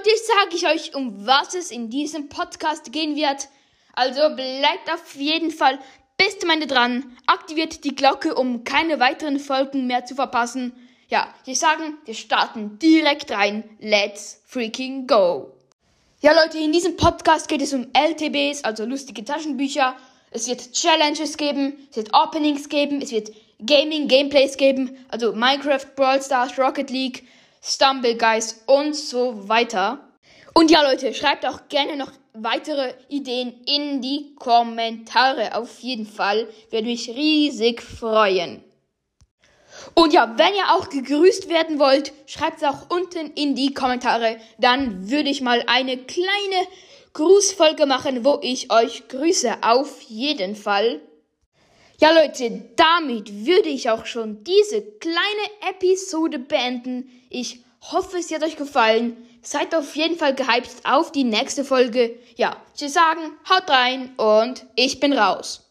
Leute, sage ich euch, um was es in diesem Podcast gehen wird. Also bleibt auf jeden Fall bis zum Ende dran, aktiviert die Glocke, um keine weiteren Folgen mehr zu verpassen. Ja, ich sagen, wir starten direkt rein. Let's freaking go! Ja, Leute, in diesem Podcast geht es um LTBs, also lustige Taschenbücher. Es wird Challenges geben, es wird Openings geben, es wird Gaming, Gameplays geben, also Minecraft, Brawl Stars, Rocket League, Stumble Guys und so weiter. Und ja, Leute, schreibt auch gerne noch weitere Ideen in die Kommentare. Auf jeden Fall würde mich riesig freuen. Und ja, wenn ihr auch gegrüßt werden wollt, schreibt es auch unten in die Kommentare. Dann würde ich mal eine kleine Grußfolge machen, wo ich euch grüße. Auf jeden Fall. Ja, Leute, damit würde ich auch schon diese kleine Episode beenden. Ich hoffe, es hat euch gefallen. Seid auf jeden Fall gehypt auf die nächste Folge. Ja, würde sagen, haut rein und ich bin raus.